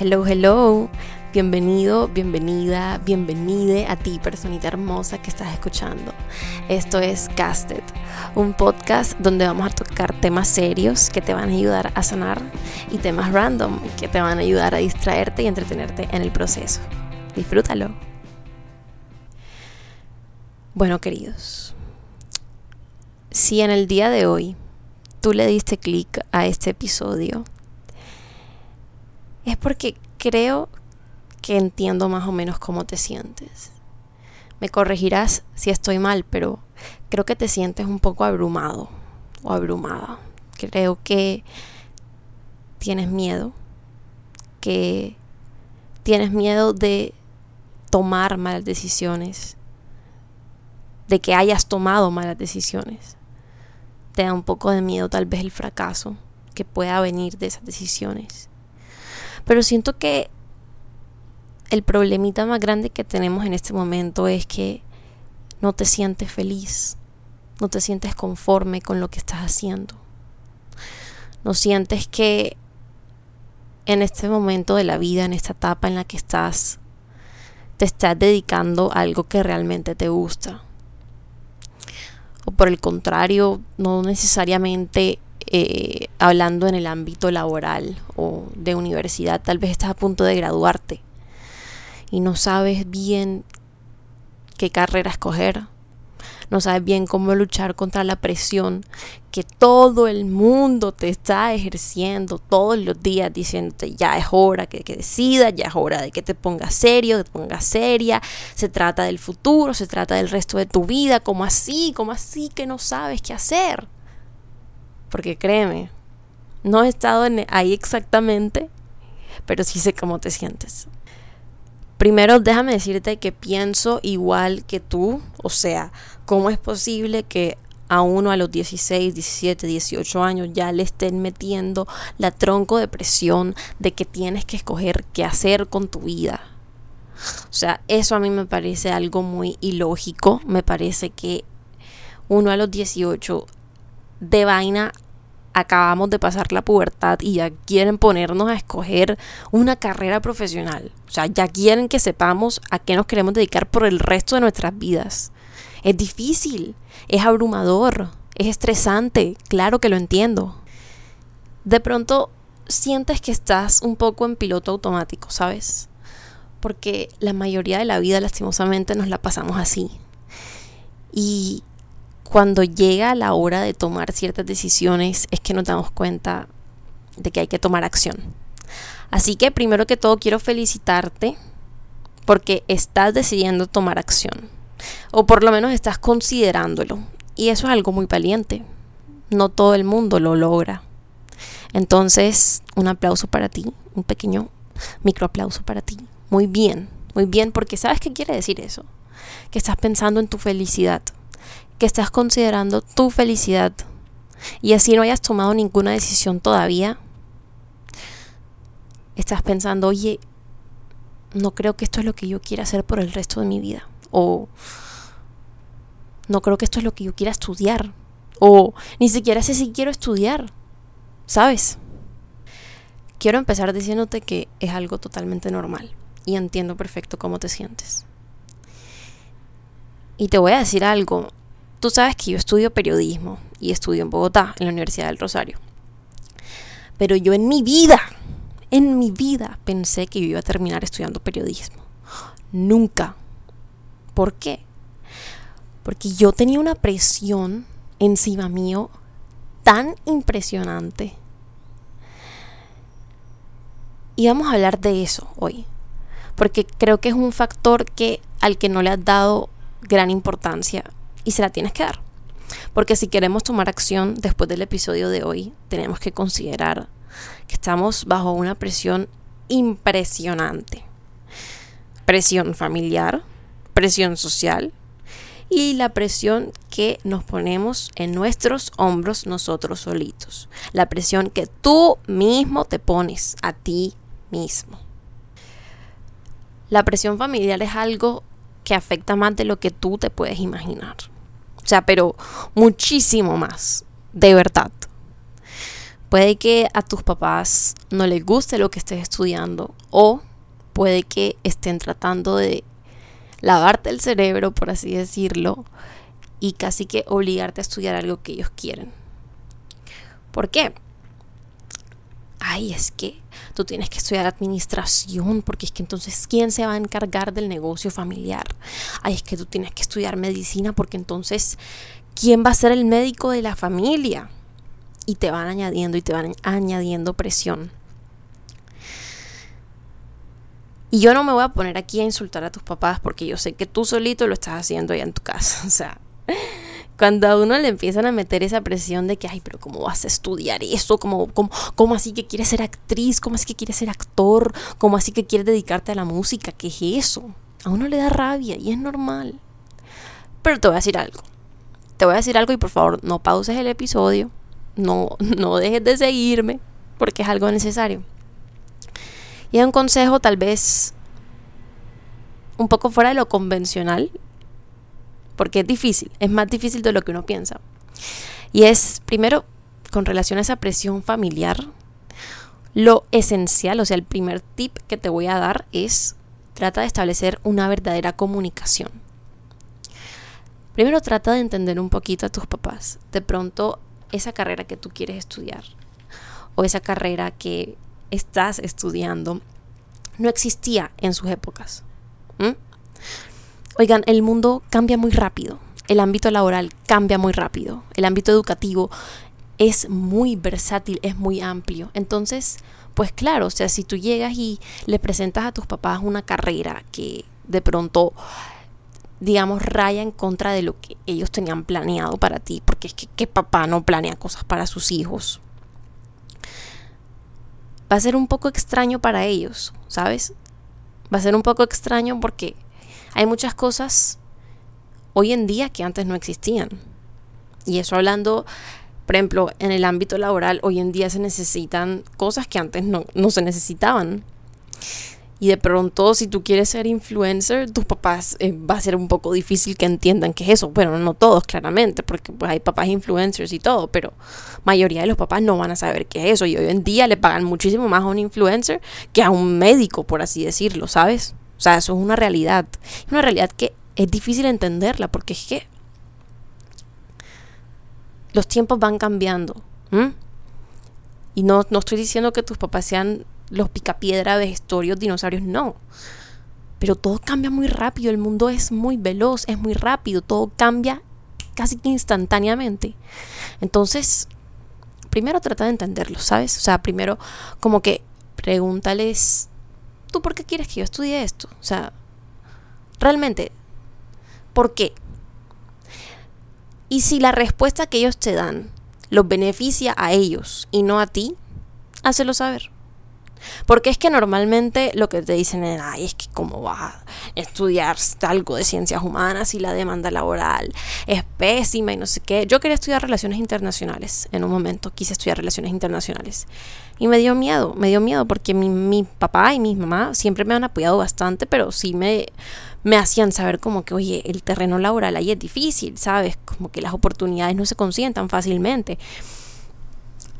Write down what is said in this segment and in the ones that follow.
Hello, hello. Bienvenido, bienvenida, bienvenide a ti, personita hermosa que estás escuchando. Esto es Casted, un podcast donde vamos a tocar temas serios que te van a ayudar a sanar y temas random que te van a ayudar a distraerte y entretenerte en el proceso. Disfrútalo. Bueno, queridos, si en el día de hoy tú le diste clic a este episodio, es porque creo que entiendo más o menos cómo te sientes. Me corregirás si estoy mal, pero creo que te sientes un poco abrumado o abrumada. Creo que tienes miedo, que tienes miedo de tomar malas decisiones, de que hayas tomado malas decisiones. Te da un poco de miedo tal vez el fracaso que pueda venir de esas decisiones. Pero siento que el problemita más grande que tenemos en este momento es que no te sientes feliz, no te sientes conforme con lo que estás haciendo. No sientes que en este momento de la vida, en esta etapa en la que estás, te estás dedicando a algo que realmente te gusta. O por el contrario, no necesariamente eh, hablando en el ámbito laboral o de universidad, tal vez estás a punto de graduarte y no sabes bien qué carrera escoger, no sabes bien cómo luchar contra la presión que todo el mundo te está ejerciendo todos los días diciéndote ya es hora que, que decidas, ya es hora de que te pongas serio, que te pongas seria, se trata del futuro, se trata del resto de tu vida, como así, como así que no sabes qué hacer. Porque créeme, no he estado ahí exactamente, pero sí sé cómo te sientes. Primero, déjame decirte que pienso igual que tú, o sea, ¿cómo es posible que a uno a los 16, 17, 18 años ya le estén metiendo la tronco de presión de que tienes que escoger qué hacer con tu vida? O sea, eso a mí me parece algo muy ilógico, me parece que uno a los 18 de vaina acabamos de pasar la pubertad y ya quieren ponernos a escoger una carrera profesional. O sea, ya quieren que sepamos a qué nos queremos dedicar por el resto de nuestras vidas. Es difícil, es abrumador, es estresante, claro que lo entiendo. De pronto sientes que estás un poco en piloto automático, ¿sabes? Porque la mayoría de la vida lastimosamente nos la pasamos así. Y cuando llega la hora de tomar ciertas decisiones es que nos damos cuenta de que hay que tomar acción. Así que primero que todo quiero felicitarte porque estás decidiendo tomar acción. O por lo menos estás considerándolo. Y eso es algo muy valiente. No todo el mundo lo logra. Entonces, un aplauso para ti, un pequeño microaplauso para ti. Muy bien, muy bien, porque ¿sabes qué quiere decir eso? Que estás pensando en tu felicidad, que estás considerando tu felicidad y así no hayas tomado ninguna decisión todavía, estás pensando, oye, no creo que esto es lo que yo quiera hacer por el resto de mi vida. O no creo que esto es lo que yo quiera estudiar. O ni siquiera sé si quiero estudiar. ¿Sabes? Quiero empezar diciéndote que es algo totalmente normal y entiendo perfecto cómo te sientes. Y te voy a decir algo, Tú sabes que yo estudio periodismo y estudio en Bogotá, en la Universidad del Rosario. Pero yo en mi vida, en mi vida pensé que yo iba a terminar estudiando periodismo. Nunca. ¿Por qué? Porque yo tenía una presión encima mío tan impresionante. Y vamos a hablar de eso hoy. Porque creo que es un factor que al que no le has dado gran importancia y se la tienes que dar. Porque si queremos tomar acción después del episodio de hoy, tenemos que considerar que estamos bajo una presión impresionante. Presión familiar, presión social y la presión que nos ponemos en nuestros hombros nosotros solitos. La presión que tú mismo te pones a ti mismo. La presión familiar es algo que afecta más de lo que tú te puedes imaginar. O sea, pero muchísimo más, de verdad. Puede que a tus papás no les guste lo que estés estudiando o puede que estén tratando de lavarte el cerebro, por así decirlo, y casi que obligarte a estudiar algo que ellos quieren. ¿Por qué? Ay, es que tú tienes que estudiar administración, porque es que entonces, ¿quién se va a encargar del negocio familiar? Ay, es que tú tienes que estudiar medicina, porque entonces, ¿quién va a ser el médico de la familia? Y te van añadiendo y te van añadiendo presión. Y yo no me voy a poner aquí a insultar a tus papás porque yo sé que tú solito lo estás haciendo allá en tu casa. O sea, cuando a uno le empiezan a meter esa presión de que, ay, pero ¿cómo vas a estudiar eso? ¿Cómo, cómo, así que quieres ser actriz? ¿Cómo así que quieres ser actor? ¿Cómo así que quieres dedicarte a la música? ¿Qué es eso? A uno le da rabia y es normal. Pero te voy a decir algo. Te voy a decir algo y por favor no pauses el episodio. No, no dejes de seguirme porque es algo necesario. Y es un consejo tal vez un poco fuera de lo convencional porque es difícil, es más difícil de lo que uno piensa. Y es, primero, con relación a esa presión familiar, lo esencial, o sea, el primer tip que te voy a dar es, trata de establecer una verdadera comunicación. Primero trata de entender un poquito a tus papás. De pronto, esa carrera que tú quieres estudiar o esa carrera que estás estudiando no existía en sus épocas. Oigan, el mundo cambia muy rápido, el ámbito laboral cambia muy rápido, el ámbito educativo es muy versátil, es muy amplio. Entonces, pues claro, o sea, si tú llegas y le presentas a tus papás una carrera que de pronto digamos, raya en contra de lo que ellos tenían planeado para ti, porque es que, que, papá no planea cosas para sus hijos. Va a ser un poco extraño para ellos, ¿sabes? Va a ser un poco extraño porque hay muchas cosas hoy en día que antes no existían. Y eso hablando, por ejemplo, en el ámbito laboral, hoy en día se necesitan cosas que antes no, se necesitaban. Y de pronto, si tú quieres ser influencer, tus papás eh, va a ser un poco difícil que entiendan qué es eso. Bueno, no todos, claramente, porque pues, hay papás influencers y todo, pero mayoría de los papás no van a saber qué es eso. Y hoy en día le pagan muchísimo más a un influencer que a un médico, por así decirlo, ¿sabes? O sea, eso es una realidad. Una realidad que es difícil entenderla porque es que los tiempos van cambiando. Y no, no estoy diciendo que tus papás sean los picapiedra de historios dinosaurios, no. Pero todo cambia muy rápido, el mundo es muy veloz, es muy rápido, todo cambia casi instantáneamente. Entonces, primero trata de entenderlo, ¿sabes? O sea, primero como que pregúntales ¿tú por qué quieres que yo estudie esto? O sea, realmente, ¿por qué? Y si la respuesta que ellos te dan los beneficia a ellos y no a ti, hácelo saber. Porque es que normalmente lo que te dicen es, ay, es que cómo vas a estudiar algo de ciencias humanas y la demanda laboral es pésima y no sé qué. Yo quería estudiar relaciones internacionales en un momento, quise estudiar relaciones internacionales. Y me dio miedo, me dio miedo porque mi, mi papá y mi mamá siempre me han apoyado bastante, pero sí me, me hacían saber como que, oye, el terreno laboral ahí es difícil, ¿sabes? Como que las oportunidades no se consiguen tan fácilmente.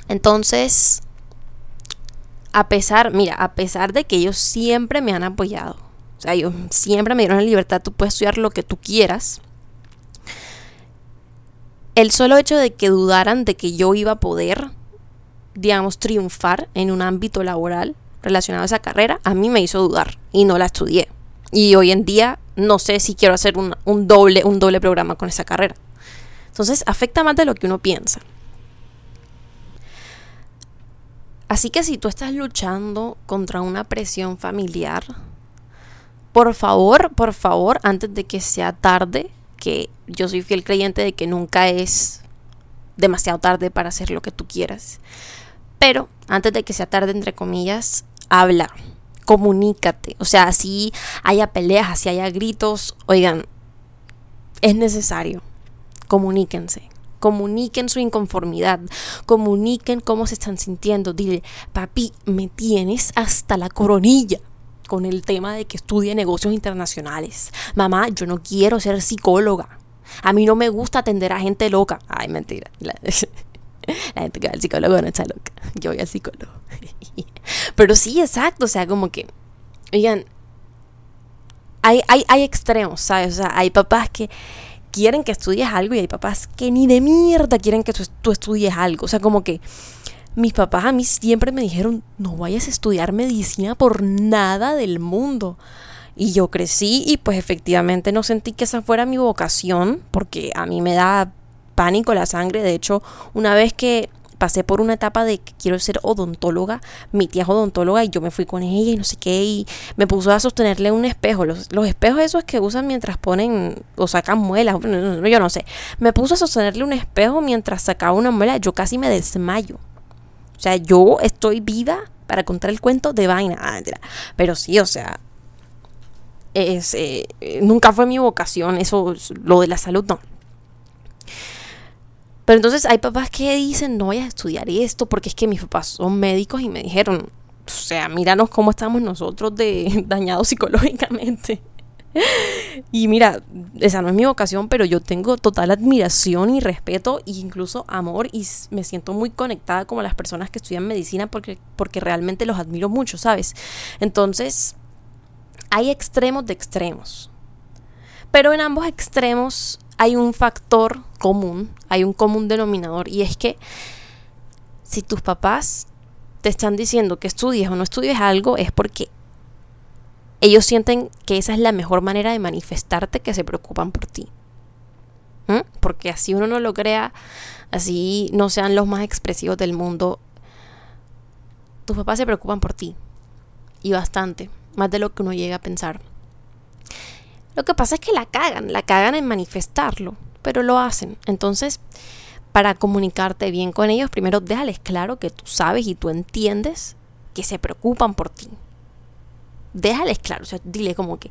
Entonces, a pesar, mira, a pesar de que ellos siempre me han apoyado, o sea, ellos siempre me dieron la libertad, tú puedes estudiar lo que tú quieras. El solo hecho de que dudaran de que yo iba a poder, digamos, triunfar en un ámbito laboral relacionado a esa carrera, a mí me hizo dudar y no la estudié. Y hoy en día no sé si quiero hacer un, doble, un doble programa con esa carrera. Entonces afecta más de lo que uno piensa. Así que si tú estás luchando contra una presión familiar, por favor, por favor, antes de que sea tarde, que yo soy fiel creyente de que nunca es demasiado tarde para hacer lo que tú quieras. Pero antes de que sea tarde, entre comillas, habla, comunícate. O sea, así haya peleas, así haya gritos, oigan, es necesario. Comuníquense comuniquen su inconformidad, comuniquen cómo se están sintiendo. Dile, papi, me tienes hasta la coronilla con el tema de que estudie negocios internacionales. Mamá, yo no quiero ser psicóloga. A mí no me gusta atender a gente loca. Ay, mentira. La gente que va al psicólogo no está loca. Yo voy al psicólogo. Pero sí, exacto. O sea, como que, oigan, hay, hay, hay extremos, ¿sabes? O sea, hay papás que quieren que estudies algo y hay papás que ni de mierda quieren que tú, estudies algo. O sea, como que mis papás a mí siempre me dijeron, no vayas a estudiar medicina por nada del mundo. Y yo crecí y pues efectivamente no sentí que esa fuera mi vocación, porque a mí me da pánico la sangre. De hecho, una vez que pasé por una etapa de que quiero ser odontóloga, mi tía es odontóloga y yo me fui con ella y no sé qué, y me puso a sostenerle un espejo, los, espejos esos que usan mientras ponen o sacan muelas, yo no sé, me puso a sostenerle un espejo mientras sacaba una muela, yo casi me desmayo. O sea, yo estoy viva para contar el cuento de vaina. Ah, Pero sí, o sea, es, eh, nunca fue mi vocación, eso, lo de la salud no. Pero entonces hay papás que dicen, no voy a estudiar esto porque es que mis papás son médicos y me dijeron, o sea, míranos cómo estamos nosotros de dañados psicológicamente. y mira, esa no es mi vocación, pero yo tengo total admiración y respeto e incluso amor y me siento muy conectada con las personas que estudian medicina porque, porque realmente los admiro mucho, ¿sabes? Entonces, hay extremos de extremos. Pero en ambos extremos hay un factor común, hay un común denominador y es que si tus papás te están diciendo que estudies o no estudies algo es porque ellos sienten que esa es la mejor manera de manifestarte que se preocupan por ti. Porque así uno no lo crea, así no sean los más expresivos del mundo, tus papás se preocupan por ti. Y bastante más de lo que uno llega a pensar. Lo que pasa es que la cagan, la cagan en manifestarlo, pero lo hacen. Entonces, para comunicarte bien con ellos, primero déjales claro que tú sabes y tú entiendes que se preocupan por ti. Déjales claro, o sea, dile como que,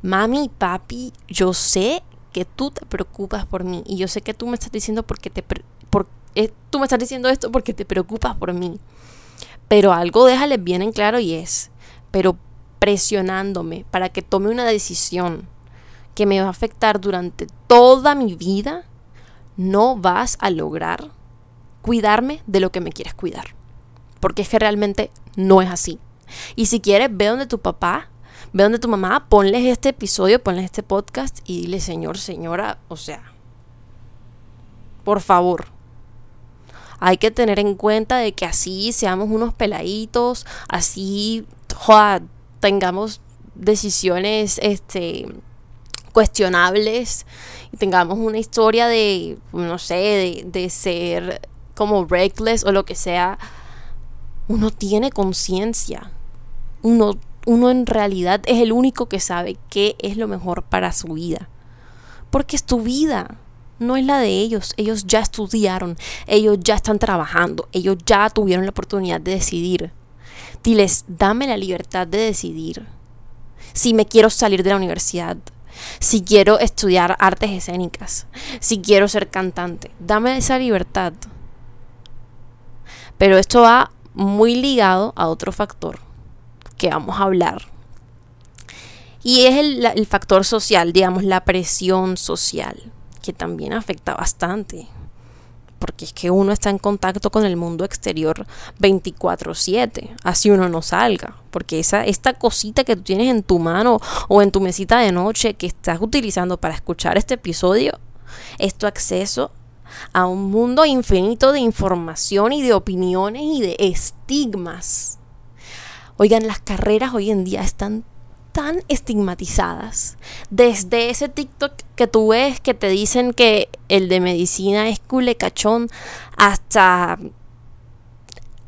mami, papi, yo sé que tú te preocupas por mí y yo sé que tú me estás diciendo porque te por, eh, tú me estás diciendo esto porque te preocupas por mí. Pero algo déjales bien en claro y es, pero presionándome para que tome una decisión que me va a afectar durante toda mi vida, no vas a lograr cuidarme de lo que me quieres cuidar. Porque es que realmente no es así. Y si quieres, ve donde tu papá, ve donde tu mamá, ponles este episodio, ponles este podcast y dile, señor, señora, o sea, por favor, hay que tener en cuenta de que así seamos unos peladitos, así, joda, tengamos decisiones este, cuestionables y tengamos una historia de, no sé, de, ser como reckless o lo que sea, uno tiene conciencia. Uno, uno en realidad es el único que sabe qué es lo mejor para su vida. Porque es tu vida, no es la de ellos. Ellos ya estudiaron, ellos ya están trabajando, ellos ya tuvieron la oportunidad de decidir. Diles, dame la libertad de decidir si me quiero salir de la universidad, si quiero estudiar artes escénicas, si quiero ser cantante. Dame esa libertad. Pero esto va muy ligado a otro factor que vamos a hablar. Y es el, el factor social, digamos, la presión social, que también afecta bastante porque es que uno está en contacto con el mundo exterior 24/7, así uno no salga, porque esa esta cosita que tú tienes en tu mano o en tu mesita de noche que estás utilizando para escuchar este episodio es tu acceso a un mundo infinito de información y de opiniones y de estigmas. Oigan, las carreras hoy en día están tan estigmatizadas. Desde ese TikTok que tú ves que te dicen que el de medicina es culecachón, hasta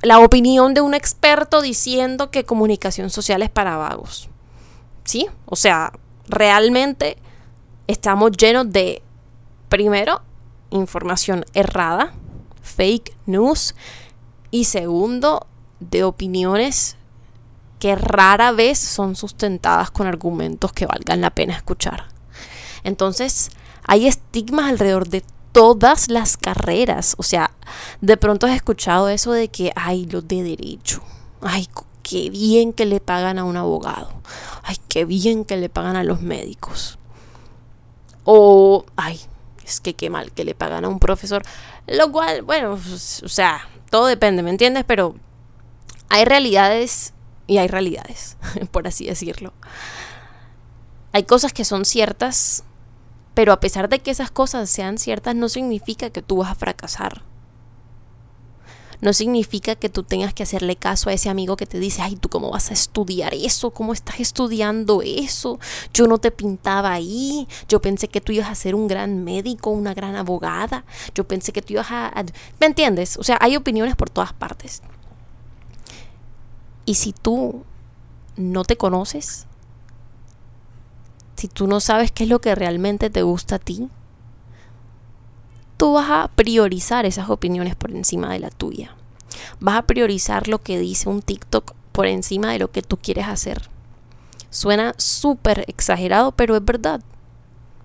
la opinión de un experto diciendo que comunicación social es para vagos. ¿Sí? O sea, realmente estamos llenos de, primero, información errada, fake news, y segundo, de opiniones que rara vez son sustentadas con argumentos que valgan la pena escuchar. Entonces, hay estigmas alrededor de todas las carreras. O sea, de pronto has escuchado eso de que, ay, los de derecho. Ay, qué bien que le pagan a un abogado. Ay, qué bien que le pagan a los médicos. O, ay, es que qué mal que le pagan a un profesor. Lo cual, bueno, pues, o sea, todo depende, ¿me entiendes? Pero hay realidades y hay realidades, por así decirlo. Hay cosas que son ciertas, pero a pesar de que esas cosas sean ciertas, no significa que tú vas a fracasar no significa que tú tengas que hacerle caso a ese amigo que te dice, ay, ¿tú cómo vas a estudiar eso? ¿Cómo estás estudiando eso? Yo no te pintaba ahí, yo pensé que tú ibas a ser un gran médico, una gran abogada, yo pensé que tú ibas a... ¿Me entiendes? O sea, hay opiniones por todas partes. Y si tú no te conoces, si tú no sabes qué es lo que realmente te gusta a ti, tú vas a priorizar esas opiniones por encima de la tuya. Vas a priorizar lo que dice un TikTok por encima de lo que tú quieres hacer. Suena súper exagerado, pero es verdad.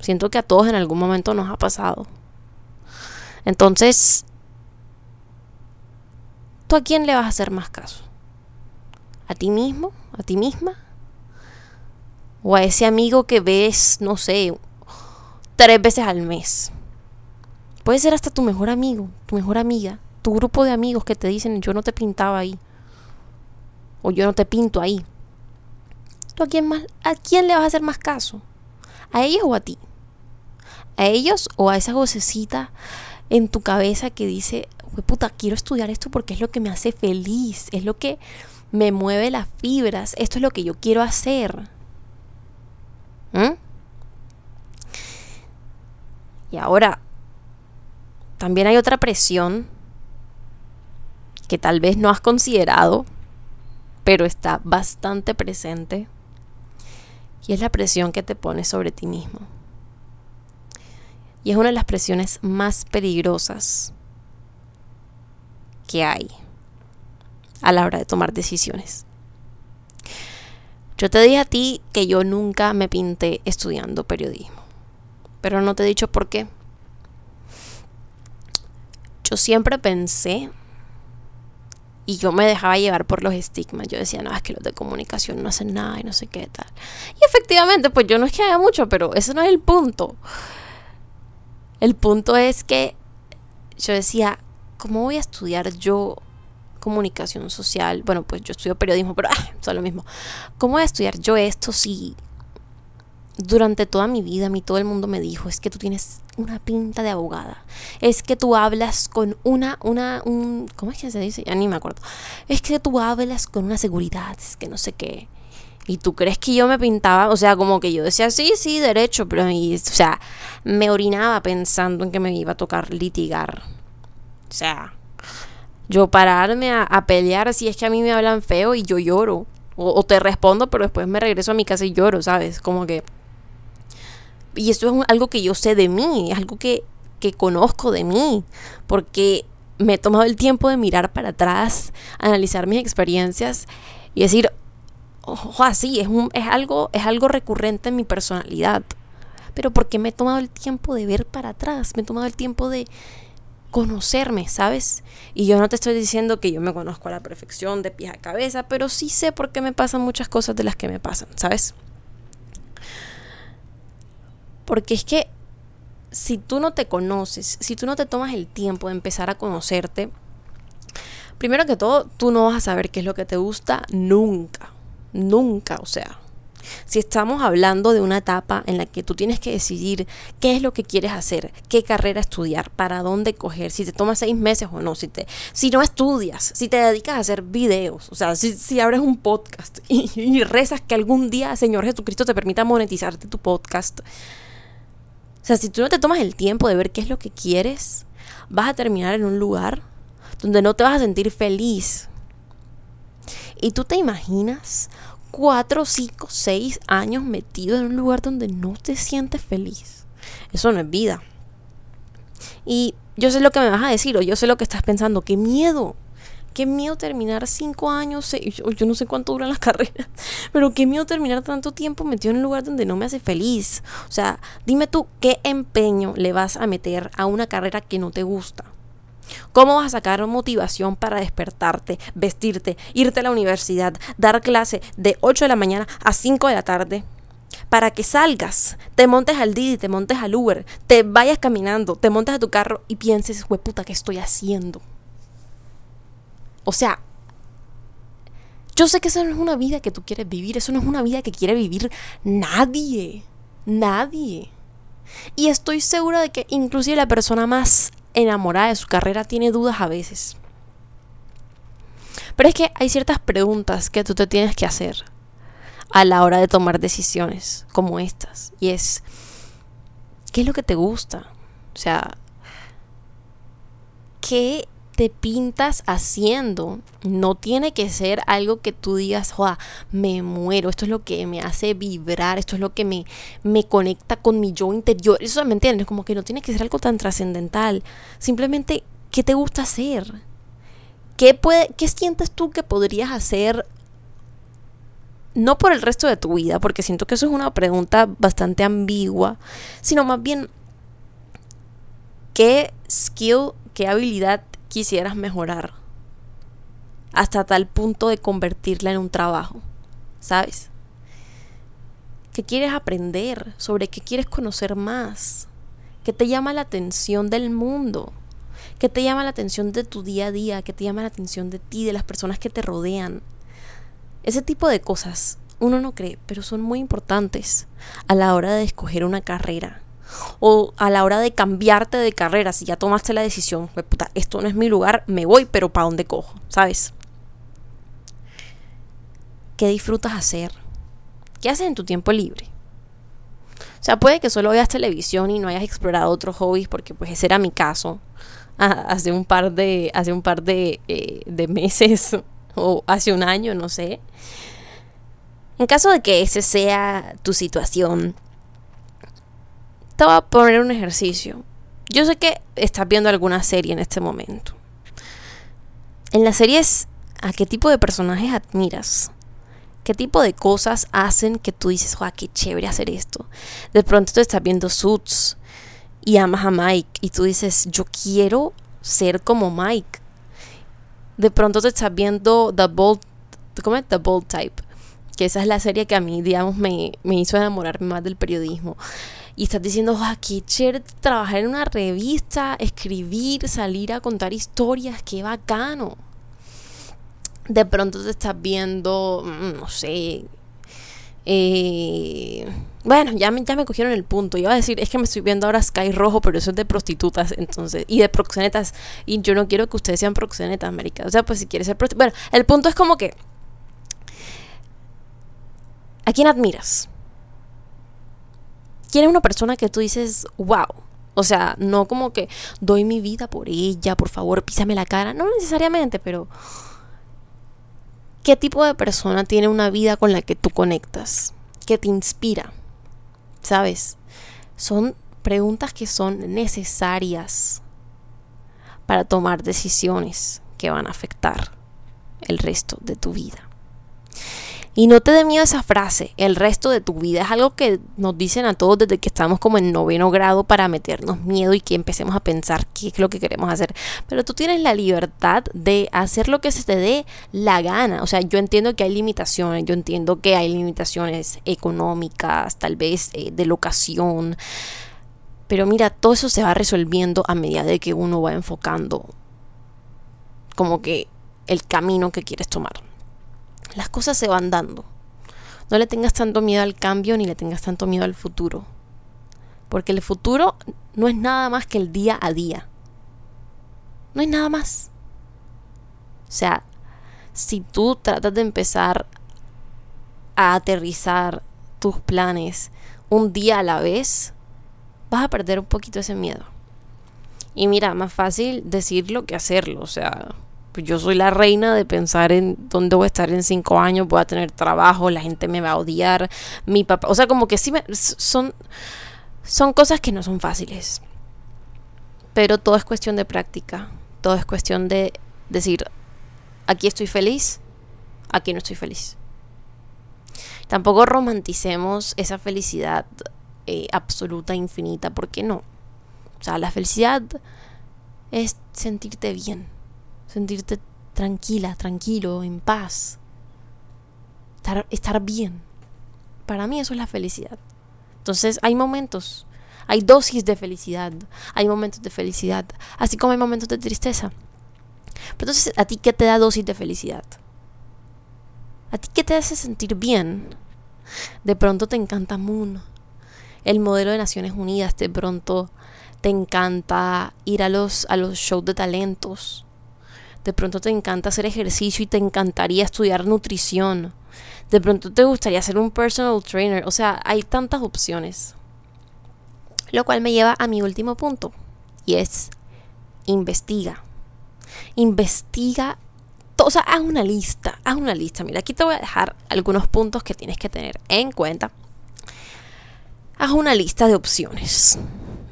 Siento que a todos en algún momento nos ha pasado. Entonces, ¿tú a quién le vas a hacer más caso? ¿A ti mismo? ¿A ti misma? ¿O a ese amigo que ves, no sé, tres veces al mes? Puede ser hasta tu mejor amigo, tu mejor amiga, tu grupo de amigos que te dicen yo no te pintaba ahí. O yo no te pinto ahí. ¿Tú a quién más? ¿A quién le vas a hacer más caso? ¿A ellos o a ti? ¿A ellos o a esa vocecita en tu cabeza que dice, puta, quiero estudiar esto porque es lo que me hace feliz, es lo que me mueve las fibras, esto es lo que yo quiero hacer? ¿Mm? Y ahora, también hay otra presión que tal vez no has considerado, pero está bastante presente. Y es la presión que te pones sobre ti mismo. Y es una de las presiones más peligrosas que hay a la hora de tomar decisiones. Yo te dije a ti que yo nunca me pinté estudiando periodismo, pero no te he dicho por qué yo siempre pensé y yo me dejaba llevar por los estigmas. Yo decía, no, es que los de comunicación no hacen nada y no sé qué tal. Y efectivamente, pues yo no es que haya mucho, pero ese no es el punto. El punto es que yo decía, ¿cómo voy a estudiar yo comunicación social? Bueno, pues yo estudio periodismo, pero ah, es lo mismo. ¿Cómo voy a estudiar yo esto si durante toda mi vida a mí todo el mundo me dijo, es que tú tienes una pinta de abogada, es que tú hablas con una, una, un, ¿cómo es que se dice? Ya ni me acuerdo. Es que tú hablas con una seguridad, es que no sé qué. Y tú crees que yo me pintaba, o sea, como que yo decía, sí, sí, derecho, pero, o sea, me orinaba pensando en que me iba a tocar litigar. O sea, yo pararme a, pelear si es que a mí me hablan feo y yo lloro. o, te respondo, pero después me regreso a mi casa y lloro, ¿sabes? Como que y esto es algo que yo sé de mí, es algo que, conozco de mí, porque me he tomado el tiempo de mirar para atrás, analizar mis experiencias y decir, ojo, así, es, un, es, algo, es algo recurrente en mi personalidad. Pero porque me he tomado el tiempo de ver para atrás, me he tomado el tiempo de conocerme, ¿sabes? Y yo no te estoy diciendo que yo me conozco a la perfección de pies a cabeza, pero sí sé por qué me pasan muchas cosas de las que me pasan, ¿sabes? Porque es que si tú no te conoces, si tú no te tomas el tiempo de empezar a conocerte, primero que todo, tú no vas a saber qué es lo que te gusta nunca. Nunca, o sea. Si estamos hablando de una etapa en la que tú tienes que decidir qué es lo que quieres hacer, qué carrera estudiar, para dónde coger, si te tomas seis meses o no, si, te, si no estudias, si te dedicas a hacer videos, o sea, si, abres un podcast y, y rezas que algún día Señor Jesucristo te permita monetizarte tu podcast, o sea, si tú no te tomas el tiempo de ver qué es lo que quieres, vas a terminar en un lugar donde no te vas a sentir feliz. Y tú te imaginas cuatro, cinco, seis años metido en un lugar donde no te sientes feliz. Eso no es vida. Y yo sé lo que me vas a decir, o yo sé lo que estás pensando. ¡Qué miedo! qué miedo terminar cinco años, yo, no sé cuánto duran las carreras, pero qué miedo terminar tanto tiempo metido en un lugar donde no me hace feliz. O sea, dime tú, ¿qué empeño le vas a meter a una carrera que no te gusta? ¿Cómo vas a sacar motivación para despertarte, vestirte, irte a la universidad, dar clase de 8 de la mañana a 5 de la tarde? para que salgas, te montes al Didi, te montes al Uber, te vayas caminando, te montes a tu carro y pienses, puta, ¿qué estoy haciendo? O sea, yo sé que esa no es una vida que tú quieres vivir, eso no es una vida que quiere vivir nadie, nadie. Y estoy segura de que inclusive la persona más enamorada de su carrera tiene dudas a veces. Pero es que hay ciertas preguntas que tú te tienes que hacer a la hora de tomar decisiones como estas. Y es, ¿qué es lo que te gusta? O sea, ¿qué te pintas haciendo. No tiene que ser algo que tú digas, joda, me muero, esto es lo que me hace vibrar, esto es lo que me, me conecta con mi yo interior. Eso me entiendes, como que no tiene que ser algo tan trascendental. Simplemente, ¿qué te gusta hacer? ¿Qué, puede, ¿Qué sientes tú que podrías hacer? No por el resto de tu vida, porque siento que eso es una pregunta bastante ambigua, sino más bien, ¿qué skill, qué habilidad quisieras mejorar hasta tal punto de convertirla en un trabajo, ¿sabes? ¿Qué quieres aprender? ¿Sobre qué quieres conocer más? ¿Qué te llama la atención del mundo? ¿Qué te llama la atención de tu día a día? ¿Qué te llama la atención de ti, de las personas que te rodean? Ese tipo de cosas uno no cree, pero son muy importantes a la hora de escoger una carrera o a la hora de cambiarte de carrera, si ya tomaste la decisión, esto no es mi lugar, me voy, pero ¿para dónde cojo? ¿Sabes? ¿Qué disfrutas hacer? ¿Qué haces en tu tiempo libre? O sea, puede que solo veas televisión y no hayas explorado otros hobbies, porque pues ese era mi caso ah, hace un par de, hace un par de, eh, de meses o hace un año, no sé. En caso de que ese sea tu situación, te voy a poner un ejercicio. Yo sé que estás viendo alguna serie en este momento. En las series, ¿a qué tipo de personajes admiras? ¿Qué tipo de cosas hacen que tú dices, ¡guau, qué chévere hacer esto! De pronto tú estás viendo Suits y amas a Mike y tú dices, yo quiero ser como Mike. De pronto te estás viendo The Bold, ¿cómo es? The Bold Type. Que esa es la serie que a mí, digamos, me, me hizo enamorarme más del periodismo y estás diciendo, ah, qué chévere trabajar en una revista, escribir, salir a contar historias, qué bacano. De pronto te estás viendo, mm, no sé, eh, bueno, ya me, ya me cogieron el punto. Iba a decir, es que me estoy viendo ahora Sky Rojo, pero eso es de prostitutas, entonces, y de proxenetas. Y yo no quiero que ustedes sean proxenetas, América. O sea, pues si quieres ser prostituta. Bueno, el punto es como que. ¿A quién admiras? ¿Quién es una persona que tú dices, wow? O sea, no como que doy mi vida por ella, por favor, písame la cara. No necesariamente, pero ¿qué tipo de persona tiene una vida con la que tú conectas? ¿Qué te inspira? ¿Sabes? Son preguntas que son necesarias para tomar decisiones que van a afectar el resto de tu vida. Y no te dé miedo esa frase, el resto de tu vida. Es algo que nos dicen a todos desde que estamos como en noveno grado para meternos miedo y que empecemos a pensar qué es lo que queremos hacer. Pero tú tienes la libertad de hacer lo que se te dé la gana. O sea, yo entiendo que hay limitaciones, yo entiendo que hay limitaciones económicas, tal vez eh, de locación. Pero mira, todo eso se va resolviendo a medida de que uno va enfocando como que el camino que quieres tomar las cosas se van dando. No le tengas tanto miedo al cambio ni le tengas tanto miedo al futuro. Porque el futuro no es nada más que el día a día. No es nada más. O sea, si tú tratas de empezar a aterrizar tus planes un día a la vez, vas a perder un poquito ese miedo. Y mira, más fácil decirlo que hacerlo. O sea, pues yo soy la reina de pensar en dónde voy a estar en cinco años, voy a tener trabajo, la gente me va a odiar, mi papá, o sea, como que sí me, son, son cosas que no son fáciles. Pero todo es cuestión de práctica, todo es cuestión de decir, aquí estoy feliz, aquí no estoy feliz. Tampoco romanticemos esa felicidad eh, absoluta, infinita, porque no. O sea, la felicidad es sentirte bien sentirte tranquila, tranquilo, en paz, estar, estar bien. Para mí eso es la felicidad. Entonces hay momentos, hay dosis de felicidad, hay momentos de felicidad, así como hay momentos de tristeza. Pero entonces, ¿a ti qué te da dosis de felicidad? ¿A ti qué te hace sentir bien? De pronto te encanta Moon, el modelo de Naciones Unidas, de pronto te encanta ir a los, a los shows de talentos, de pronto te encanta hacer ejercicio y te encantaría estudiar nutrición, de pronto te gustaría ser un personal trainer, o sea, hay tantas opciones. Lo cual me lleva a mi último punto, y es investiga. Investiga o sea, haz una lista, haz una lista. Mira, aquí te voy a dejar algunos puntos que tienes que tener en cuenta. Haz una lista de opciones.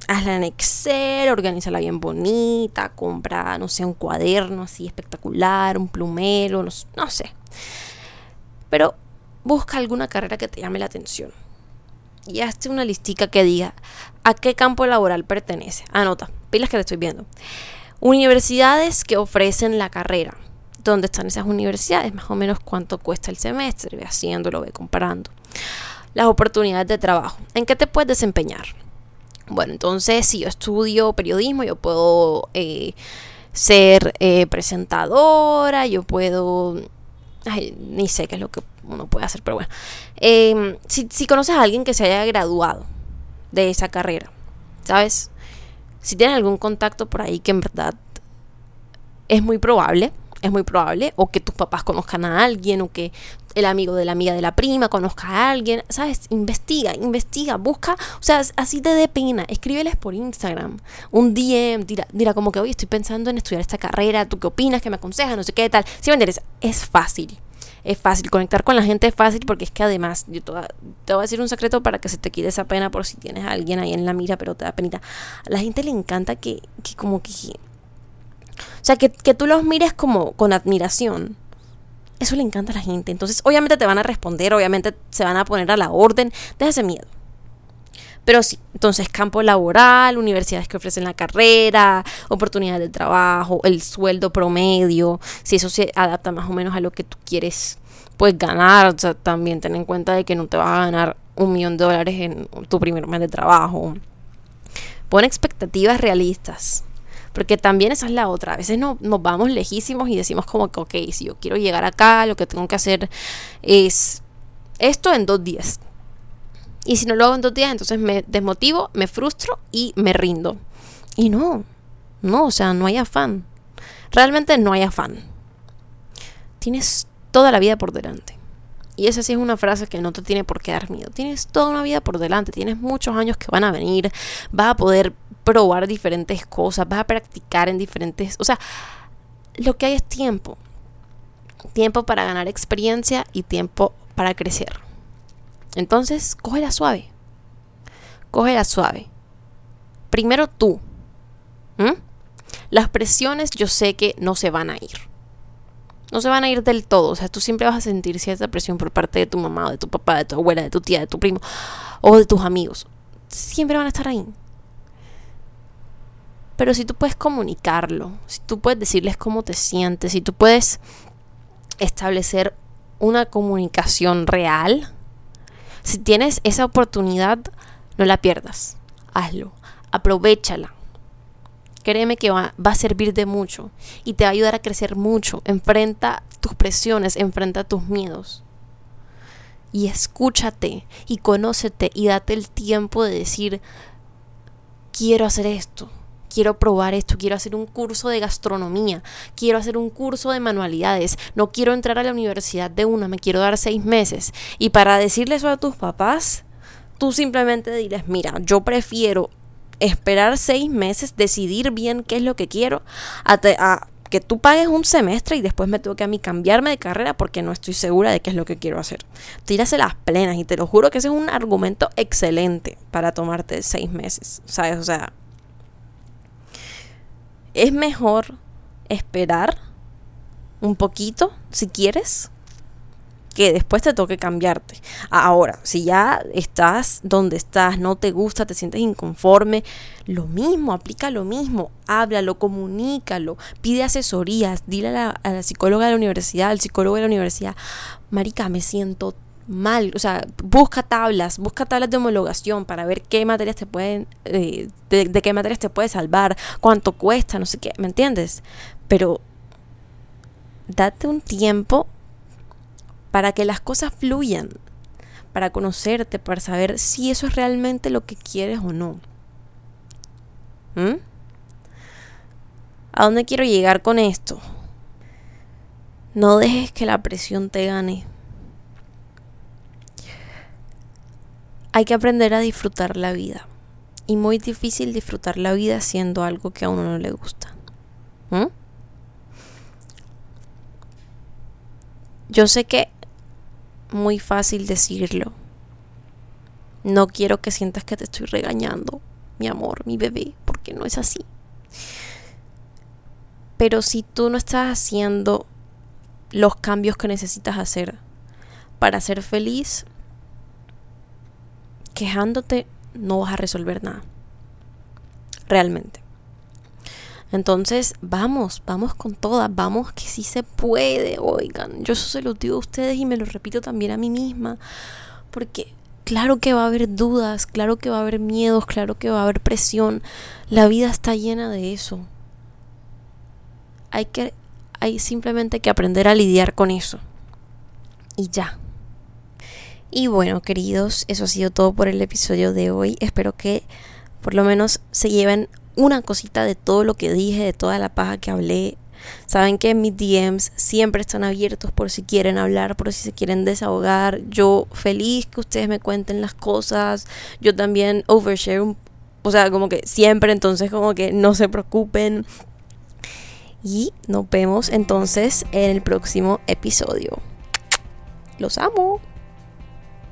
Hazla en Excel, organízala bien bonita, compra, no sé, un cuaderno así espectacular, un plumero, no, no sé. Pero busca alguna carrera que te llame la atención. Y hazte una listica que diga a qué campo laboral pertenece. Anota, pilas que te estoy viendo. Universidades que ofrecen la carrera dónde están esas universidades, más o menos cuánto cuesta el semestre, ve haciéndolo, ve comparando. Las oportunidades de trabajo, ¿en qué te puedes desempeñar? Bueno, entonces si yo estudio periodismo, yo puedo eh, ser eh, presentadora, yo puedo... ni sé qué es lo que uno puede hacer, pero bueno. Em, si, si conoces a alguien que se haya graduado de esa carrera, ¿sabes? Si tienes algún contacto por ahí que en verdad es muy probable, es muy probable, o que tus papás conozcan a alguien, o que el amigo de la amiga de la prima conozca a alguien, ¿sabes? Investiga, investiga, busca, o sea, así te dé pena, escríbeles por Instagram, un DM, dirá, como que hoy estoy pensando en estudiar esta carrera, ¿tú qué opinas? ¿Qué me aconsejas? No sé qué tal. Si me interesa, es fácil. Es fácil, conectar con la gente es fácil porque es que además, yo te voy, a, decir un secreto para que se te quite esa pena por si tienes a alguien ahí en la mira, pero te da penita. A la gente le encanta que, que como que o sea, que, tú los mires como con admiración. Eso le encanta a la gente. Entonces, obviamente te van a responder, obviamente se van a poner a la orden. Deja ese miedo. Pero sí, entonces campo laboral, universidades que ofrecen la carrera, oportunidades de trabajo, el sueldo promedio, si eso se adapta más o menos a lo que tú quieres pues ganar, o sea, también ten en cuenta de que no te vas a ganar un millón de dólares en tu primer mes de trabajo. Pon expectativas realistas. Porque también esa es la otra. A veces no, nos vamos lejísimos y decimos como que, ok, si yo quiero llegar acá, lo que tengo que hacer es esto en dos días. Y si no lo hago en dos días, entonces me desmotivo, me frustro y me rindo. Y no, no, o sea, no hay afán. Realmente no hay afán. Tienes toda la vida por delante. Y esa sí es una frase que no te tiene por qué dar miedo. Tienes toda una vida por delante, tienes muchos años que van a venir, vas a poder probar diferentes cosas, vas a practicar en diferentes... O sea, lo que hay es tiempo. Tiempo para ganar experiencia y tiempo para crecer. Entonces, cógela suave. Cógela suave. Primero tú. Las presiones yo sé que no se van a ir no se van a ir del todo. O sea, tú siempre vas a sentir cierta presión por parte de tu mamá, de tu papá, de tu abuela, de tu tía, de tu primo o de tus amigos. Siempre van a estar ahí. Pero si tú puedes comunicarlo, si tú puedes decirles cómo te sientes, si tú puedes establecer una comunicación real, si tienes esa oportunidad, no la pierdas. Hazlo. Aprovechala. Créeme que va, a servir de mucho y te va a ayudar a crecer mucho. Enfrenta tus presiones, enfrenta tus miedos. Y escúchate y conócete y date el tiempo de decir, quiero hacer esto, quiero probar esto, quiero hacer un curso de gastronomía, quiero hacer un curso de manualidades, no quiero entrar a la universidad de una, me quiero dar seis meses. Y para decirle eso a tus papás, tú simplemente diles, mira, yo prefiero esperar seis meses, decidir bien qué es lo que quiero, a, que tú pagues un semestre y después me tengo que a mí cambiarme de carrera porque no estoy segura de qué es lo que quiero hacer. Tírase las plenas y te lo juro que ese es un argumento excelente para tomarte seis meses, ¿sabes? O sea, es mejor esperar un poquito si quieres que después te toque cambiarte. Ahora, si ya estás donde estás, no te gusta, te sientes inconforme, lo mismo, aplica lo mismo, háblalo, comunícalo, pide asesorías, dile a la, psicóloga de la universidad, al psicólogo de la universidad, Marica, me siento mal, o sea, busca tablas, busca tablas de homologación para ver qué materias te pueden, eh, de, qué materias te puedes salvar, cuánto cuesta, no sé qué, ¿me entiendes? Pero date un tiempo para que las cosas fluyan, para conocerte, para saber si eso es realmente lo que quieres o no. ¿Mm? ¿A dónde quiero llegar con esto? No dejes que la presión te gane. Hay que aprender a disfrutar la vida. Y muy difícil disfrutar la vida haciendo algo que a uno no le gusta. ¿Mm? Yo sé que muy fácil decirlo. No quiero que sientas que te estoy regañando, mi amor, mi bebé, porque no es así. Pero si tú no estás haciendo los cambios que necesitas hacer para ser feliz, quejándote no vas a resolver nada. Realmente. Entonces, vamos, vamos con todas, vamos que sí se puede, oigan. Yo eso se lo digo a ustedes y me lo repito también a mí misma, porque claro que va a haber dudas, claro que va a haber miedos, claro que va a haber presión. La vida está llena de eso. Hay que hay simplemente que aprender a lidiar con eso. Y ya. Y bueno, queridos, eso ha sido todo por el episodio de hoy. Espero que por lo menos se lleven una cosita de todo lo que dije, de toda la paja que hablé. Saben que mis DMs siempre están abiertos por si quieren hablar, por si se quieren desahogar. Yo feliz que ustedes me cuenten las cosas. Yo también overshare, o sea, como que siempre, entonces como que no se preocupen. Y nos vemos entonces en el próximo episodio. Los amo.